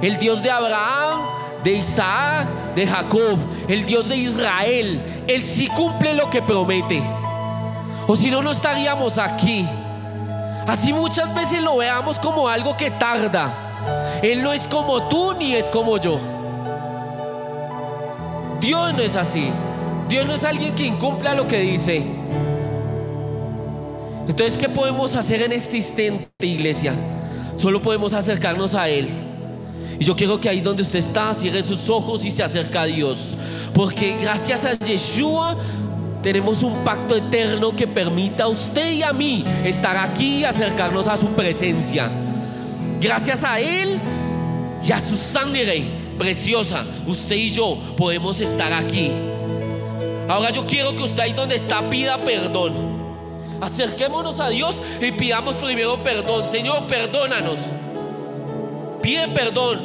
el Dios de Abraham, de Isaac, de Jacob, el Dios de Israel, Él sí cumple lo que promete. O si no, no estaríamos aquí. Así muchas veces lo veamos como algo que tarda. Él no es como tú ni es como yo. Dios no es así. Dios no es alguien que incumpla lo que dice. Entonces, ¿qué podemos hacer en este instante, iglesia? Solo podemos acercarnos a Él. Y yo quiero que ahí donde usted está, cierre sus ojos y se acerca a Dios. Porque gracias a Yeshua tenemos un pacto eterno que permita a usted y a mí estar aquí y acercarnos a su presencia. Gracias a Él y a su sangre preciosa, usted y yo podemos estar aquí. Ahora yo quiero que usted ahí donde está pida perdón. Acerquémonos a Dios y pidamos primero perdón. Señor, perdónanos. Pide perdón.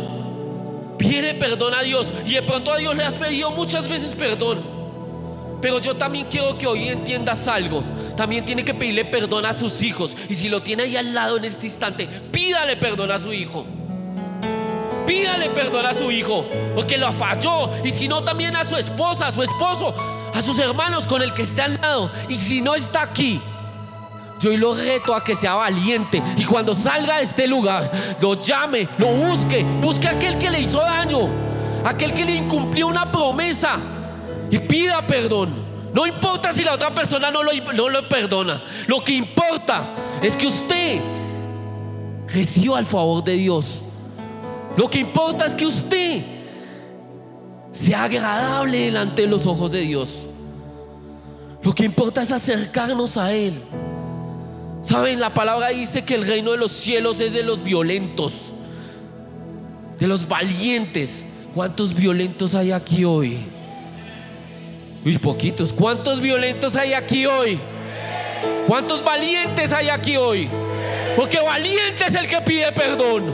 Pide perdón a Dios. Y de pronto a Dios le has pedido muchas veces perdón. Pero yo también quiero que hoy entiendas algo. También tiene que pedirle perdón a sus hijos. Y si lo tiene ahí al lado en este instante, pídale perdón a su hijo. Pídale perdón a su hijo. Porque lo falló. Y si no, también a su esposa, a su esposo, a sus hermanos con el que esté al lado. Y si no está aquí, yo lo reto a que sea valiente y cuando salga de este lugar, lo llame, lo busque, busque a aquel que le hizo daño, aquel que le incumplió una promesa y pida perdón. No importa si la otra persona no lo, no lo perdona. Lo que importa es que usted reciba el favor de Dios. Lo que importa es que usted sea agradable delante de los ojos de Dios. Lo que importa es acercarnos a Él. Saben, la palabra dice que el reino de los cielos es de los violentos, de los valientes. ¿Cuántos violentos hay aquí hoy? Uy, poquitos. ¿Cuántos violentos hay aquí hoy? ¿Cuántos valientes hay aquí hoy? Porque valiente es el que pide perdón.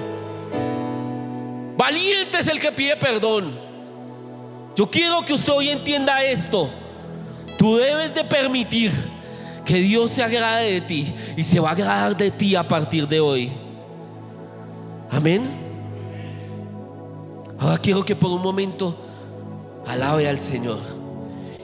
Valiente es el que pide perdón. Yo quiero que usted hoy entienda esto. Tú debes de permitir que Dios se agrade de ti y se va a agradar de ti a partir de hoy. Amén. Ahora quiero que por un momento alabe al Señor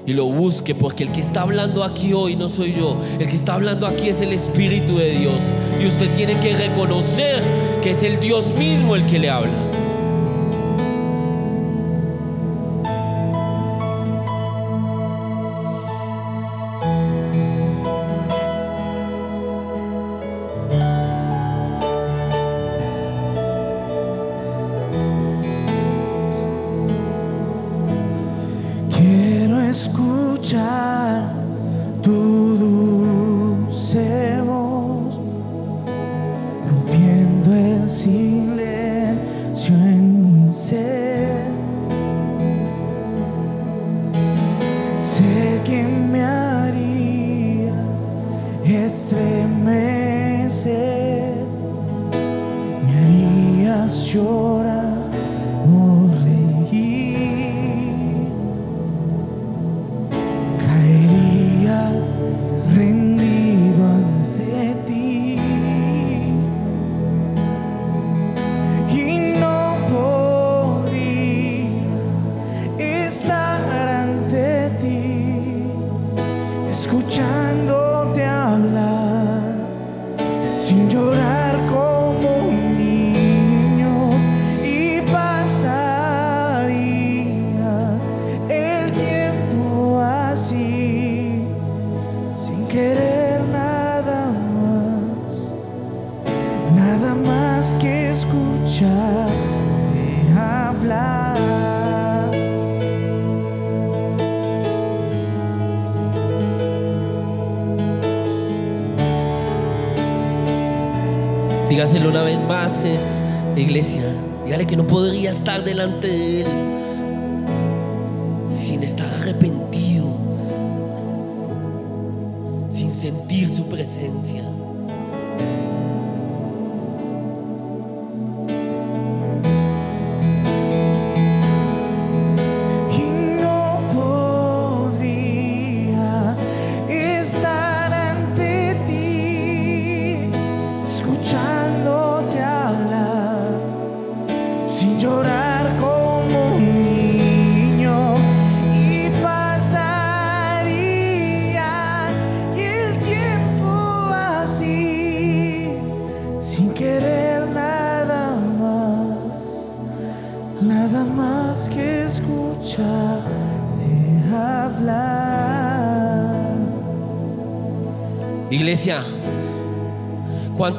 y lo busque porque el que está hablando aquí hoy no soy yo, el que está hablando aquí es el Espíritu de Dios y usted tiene que reconocer que es el Dios mismo el que le habla.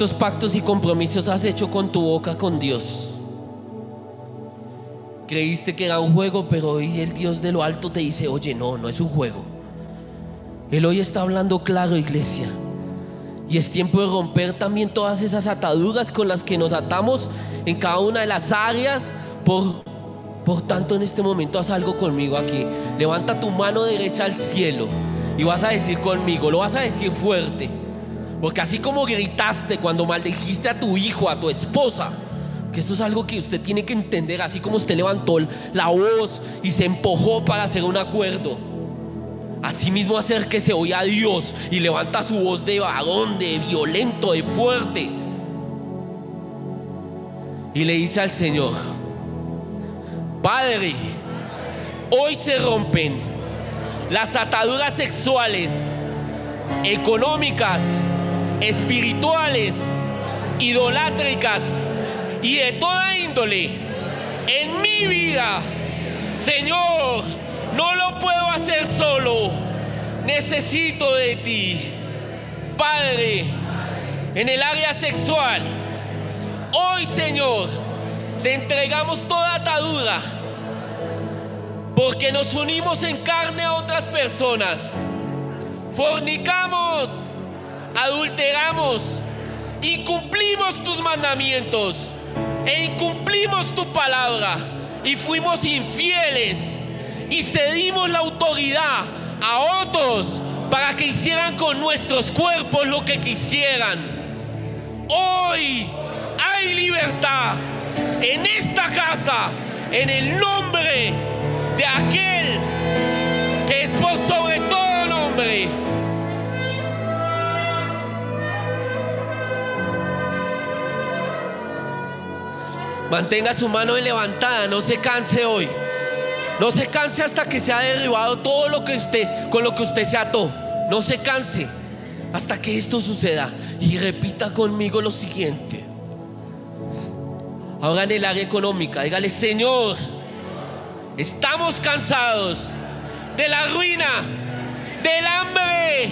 ¿Cuántos pactos y compromisos has hecho con tu boca con Dios? Creíste que era un juego, pero hoy el Dios de lo alto te dice, oye, no, no es un juego. Él hoy está hablando claro, iglesia. Y es tiempo de romper también todas esas ataduras con las que nos atamos en cada una de las áreas. Por, por tanto, en este momento haz algo conmigo aquí. Levanta tu mano derecha al cielo y vas a decir conmigo, lo vas a decir fuerte. Porque así como gritaste cuando maldijiste a tu hijo, a tu esposa, que esto es algo que usted tiene que entender, así como usted levantó la voz y se empujó para hacer un acuerdo. Asimismo hacer que se oiga a Dios y levanta su voz de varón, de violento, de fuerte. Y le dice al Señor, Padre, hoy se rompen las ataduras sexuales, económicas, espirituales, idolátricas y de toda índole en mi vida. Señor, no lo puedo hacer solo. Necesito de ti. Padre, en el área sexual, hoy Señor, te entregamos toda atadura. Porque nos unimos en carne a otras personas. Fornicamos, adulteramos, incumplimos tus mandamientos e incumplimos tu palabra y fuimos infieles y cedimos la autoridad a otros para que hicieran con nuestros cuerpos lo que quisieran. Hoy hay libertad en esta casa en el nombre de aquel que es por sobre todo Mantenga su mano levantada, no se canse hoy. No se canse hasta que se ha derribado todo lo que usted con lo que usted se ató. No se canse hasta que esto suceda y repita conmigo lo siguiente. Ahora en el área económica, dígale, "Señor, estamos cansados de la ruina, del hambre,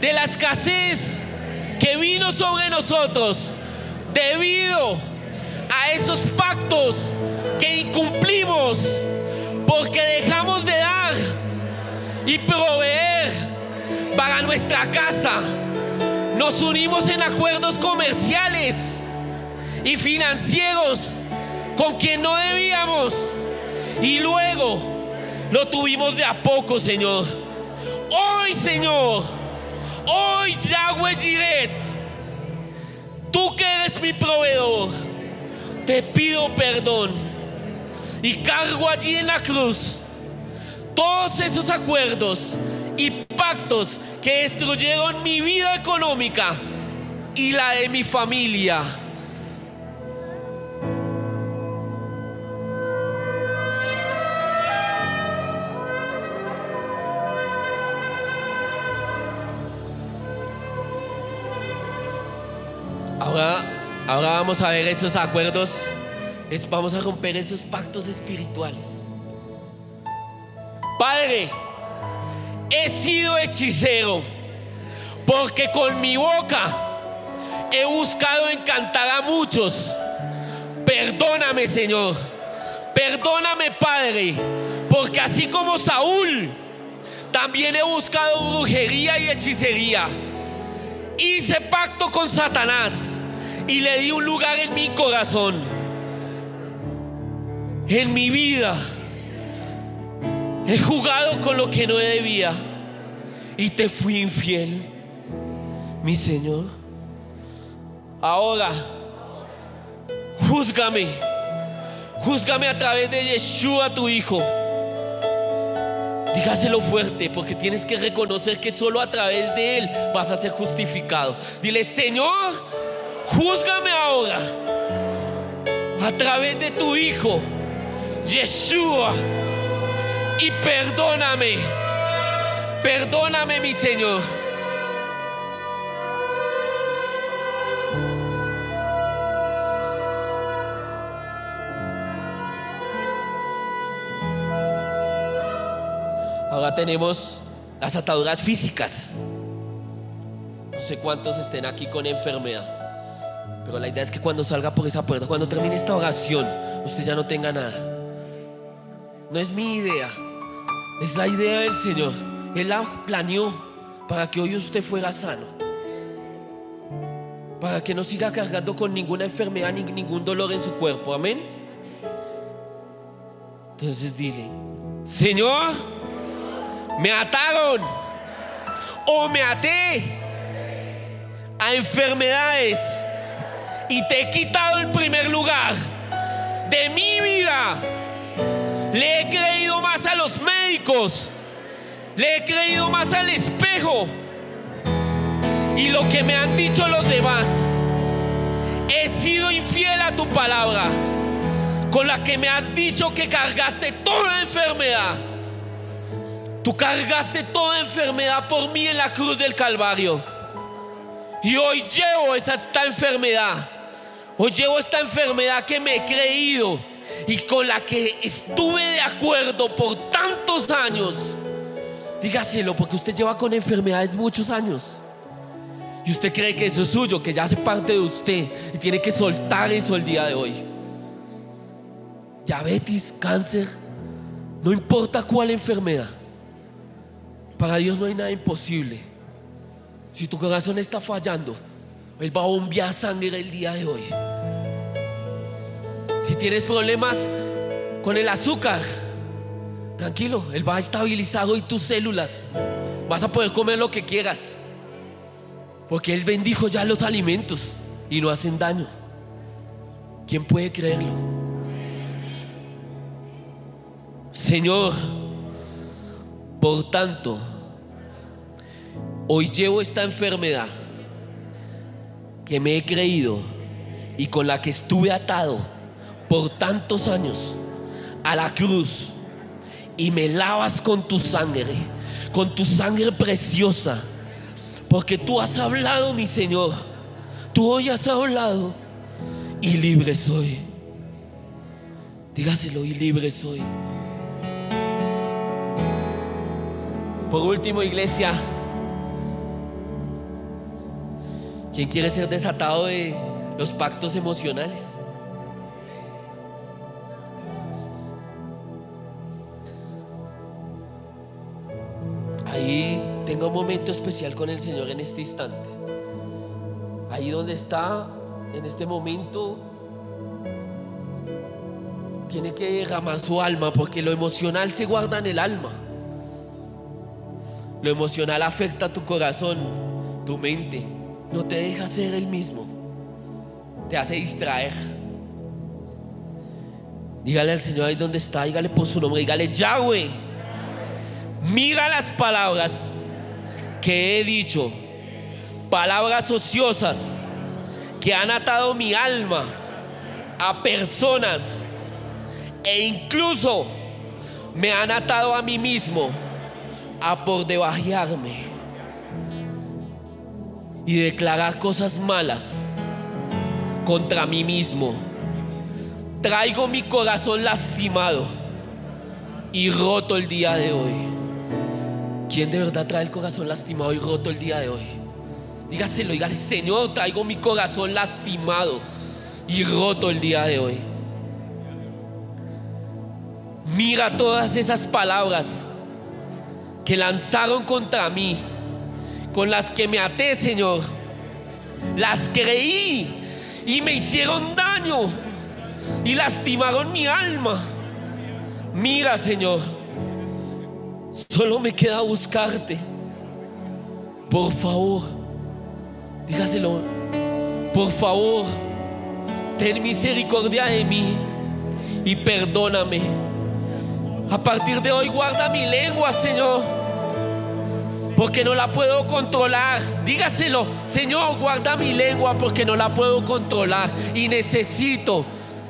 de la escasez que vino sobre nosotros debido a esos pactos que incumplimos porque dejamos de dar y proveer para nuestra casa. Nos unimos en acuerdos comerciales y financieros con quien no debíamos y luego lo tuvimos de a poco, Señor. Hoy, Señor, hoy Yahweh Jiret, tú que eres mi proveedor, te pido perdón y cargo allí en la cruz todos esos acuerdos y pactos que destruyeron mi vida económica y la de mi familia. Ahora vamos a ver esos acuerdos, vamos a romper esos pactos espirituales. Padre, he sido hechicero porque con mi boca he buscado encantar a muchos, Perdóname, Señor. Perdóname, Padre. Porque así como Saúl, también he buscado brujería y hechicería. Hice pacto con Satanás y le di un lugar en mi corazón, en mi vida. He jugado con lo que no debía y te fui infiel, mi Señor. Ahora, júzgame, júzgame a través de Yeshua, tu Hijo. Dígaselo fuerte, porque tienes que reconocer que solo a través de Él vas a ser justificado. Dile, Señor, júzgame ahora a través de tu Hijo, Yeshua, y perdóname. Perdóname, mi Señor. Ahora tenemos las ataduras físicas. No sé cuántos estén aquí con enfermedad. Pero la idea es que cuando salga por esa puerta, cuando termine esta oración, usted ya no tenga nada. No es mi idea, es la idea del Señor. Él la planeó para que hoy usted fuera sano. Para que no siga cargando con ninguna enfermedad ni ningún dolor en su cuerpo. Amén. Entonces dile, Señor, me ataron o me até a enfermedades y te he quitado el primer lugar de mi vida. Le he creído más a los médicos, le he creído más al espejo y lo que me han dicho los demás. He sido infiel a tu palabra, con la que me has dicho que cargaste toda enfermedad. Tú cargaste toda enfermedad por mí en la cruz del Calvario. Y hoy llevo esa, esta enfermedad. Hoy llevo esta enfermedad que me he creído y con la que estuve de acuerdo por tantos años. Dígaselo, porque usted lleva con enfermedades muchos años. Y usted cree que eso es suyo, que ya hace parte de usted y tiene que soltar eso el día de hoy. Diabetes, cáncer, no importa cuál enfermedad. Para Dios no hay nada imposible. Si tu corazón está fallando, Él va a bombear sangre el día de hoy. Si tienes problemas con el azúcar, tranquilo, Él va a estabilizar hoy tus células. Vas a poder comer lo que quieras. Porque Él bendijo ya los alimentos y no hacen daño. ¿Quién puede creerlo? Señor, por tanto, hoy llevo esta enfermedad que me he creído y con la que estuve atado por tantos años a la cruz y me lavas con tu sangre, con tu sangre preciosa, porque tú has hablado, mi Señor, tú hoy has hablado y libre soy. Dígaselo y libre soy. Por último, iglesia, ¿quién quiere ser desatado de los pactos emocionales? Un momento especial con el Señor en este instante. Ahí donde está, en este momento, tiene que derramar su alma porque lo emocional se guarda en el alma. Lo emocional afecta tu corazón, tu mente. No te deja ser el mismo. Te hace distraer. Dígale al Señor ahí donde está, dígale por su nombre, dígale Yahweh. Mira las palabras que he dicho, palabras ociosas que han atado mi alma a personas e incluso me han atado a mí mismo a por debajearme y declarar cosas malas contra mí mismo. Traigo mi corazón lastimado y roto el día de hoy. ¿Quién de verdad trae el corazón lastimado y roto el día de hoy? Dígaselo, dígale, Señor, traigo mi corazón lastimado y roto el día de hoy. Mira todas esas palabras que lanzaron contra mí, con las que me até, Señor. Las creí y me hicieron daño y lastimaron mi alma. Mira, Señor, solo me queda buscarte. Por favor, dígaselo. Por favor, ten misericordia de mí y perdóname. A partir de hoy guarda mi lengua, Señor. Porque no la puedo controlar. Dígaselo, Señor, guarda mi lengua porque no la puedo controlar. Y necesito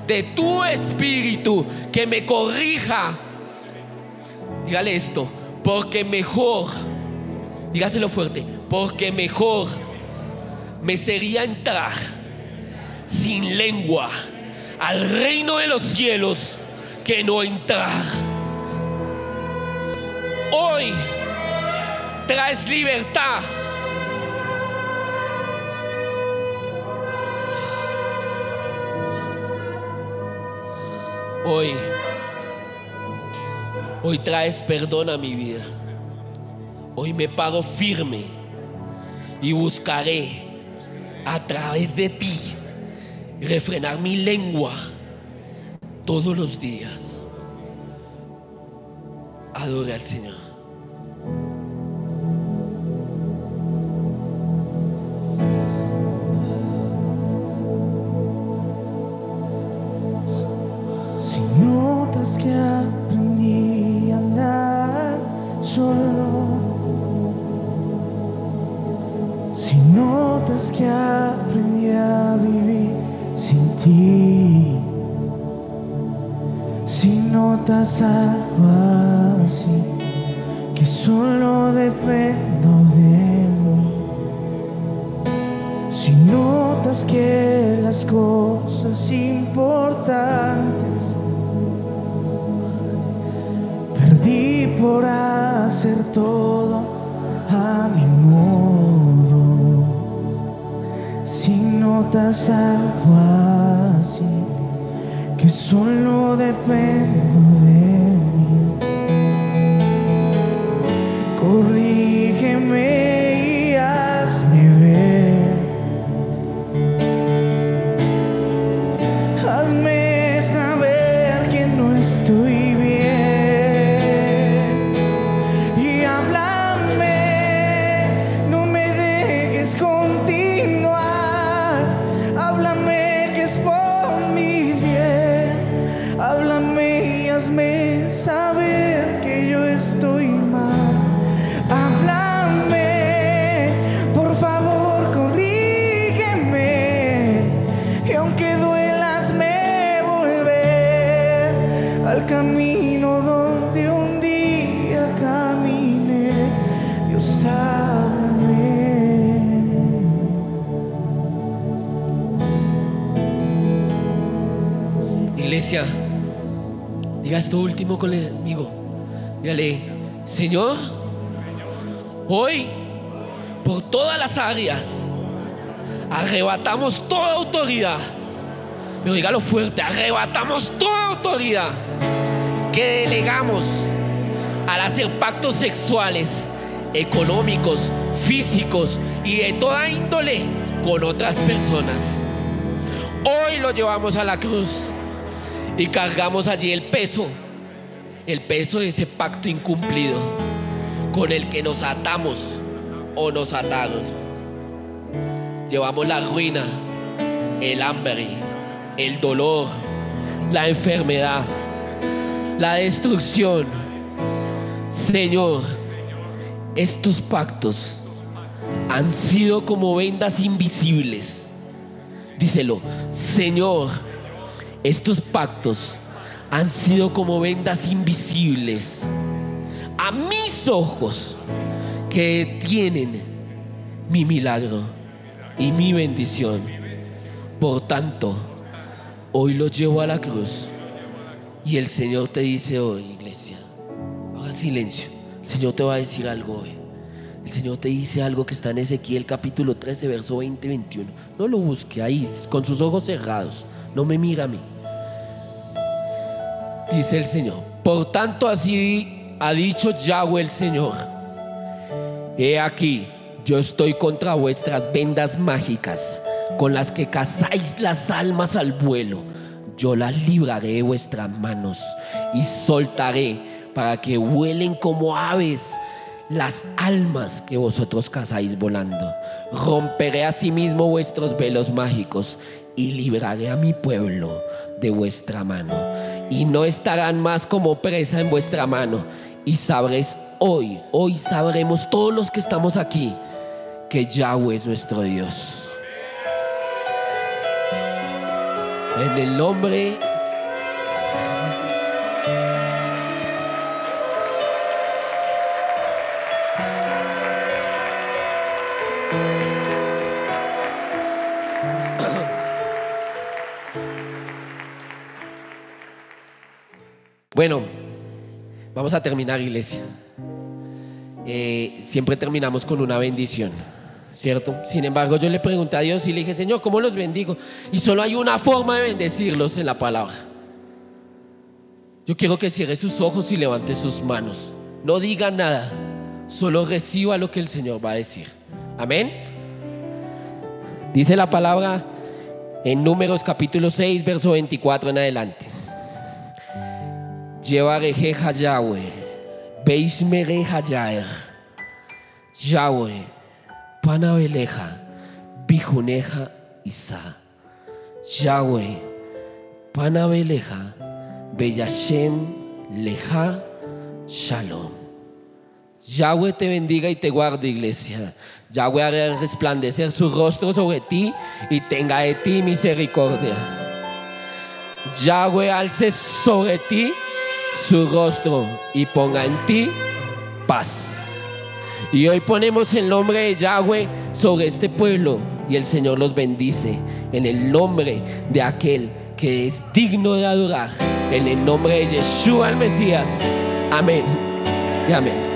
de tu espíritu que me corrija. Dígale esto, porque mejor, dígaselo fuerte, porque mejor me sería entrar sin lengua al reino de los cielos que no entrar. Hoy traes libertad. Hoy, hoy traes perdón a mi vida. Hoy me pago firme y buscaré a través de ti refrenar mi lengua todos los días. Adore al Señor. Notas algo así, que solo dependo de mí. Si notas que las cosas importantes perdí por hacer todo a mi modo, si notas algo así, que solo dependo de mí, corrígeme esto último conmigo. Dígale, Señor, hoy por todas las áreas arrebatamos toda autoridad. Pero dígalo fuerte, arrebatamos toda autoridad que delegamos al hacer pactos sexuales, económicos, físicos y de toda índole con otras personas. Hoy lo llevamos a la cruz y cargamos allí el peso, el peso de ese pacto incumplido con el que nos atamos o nos ataron. Llevamos la ruina, el hambre, el dolor, la enfermedad, la destrucción. Señor, estos pactos han sido como vendas invisibles. Díselo, Señor, estos pactos han sido como vendas invisibles a mis ojos que tienen mi milagro y mi bendición. Por tanto, hoy lo llevo a la cruz y el Señor te dice hoy, iglesia, haga silencio. El Señor te va a decir algo hoy. El Señor te dice algo que está en Ezequiel capítulo 13, verso 20 y 21. No lo busque ahí, con sus ojos cerrados. No me mira a mí. Dice el Señor. Por tanto, así ha dicho Yahweh el Señor. He aquí, yo estoy contra vuestras vendas mágicas, con las que cazáis las almas al vuelo. Yo las libraré de vuestras manos y soltaré para que vuelen como aves las almas que vosotros cazáis volando. Romperé asimismo vuestros velos mágicos y libraré a mi pueblo de vuestra mano. Y no estarán más como presa en vuestra mano. Y sabréis hoy, hoy sabremos todos los que estamos aquí, que Yahweh es nuestro Dios. En el nombre Bueno, vamos a terminar, iglesia. Eh, siempre terminamos con una bendición, ¿cierto? Sin embargo, yo le pregunté a Dios y le dije, Señor, ¿cómo los bendigo? Y solo hay una forma de bendecirlos en la palabra. Yo quiero que cierre sus ojos y levante sus manos. No diga nada, solo reciba lo que el Señor va a decir. Amén. Dice la palabra en Números capítulo 6, verso 24 en adelante. Llevarejeja Yahweh, Beismereja Yaer, Yahweh, Panabeleja, Bijuneja Isa, Yahweh, Panabeleja, Beyashem Leja, Shalom. Yahweh te bendiga y te guarde, iglesia. Yahweh hará resplandecer su rostro sobre ti y tenga de ti misericordia. Yahweh alce sobre ti su rostro y ponga en ti paz. Y hoy ponemos el nombre de Yahweh sobre este pueblo y el Señor los bendice en el nombre de aquel que es digno de adorar, en el nombre de Yeshua el Mesías. Amén y amén.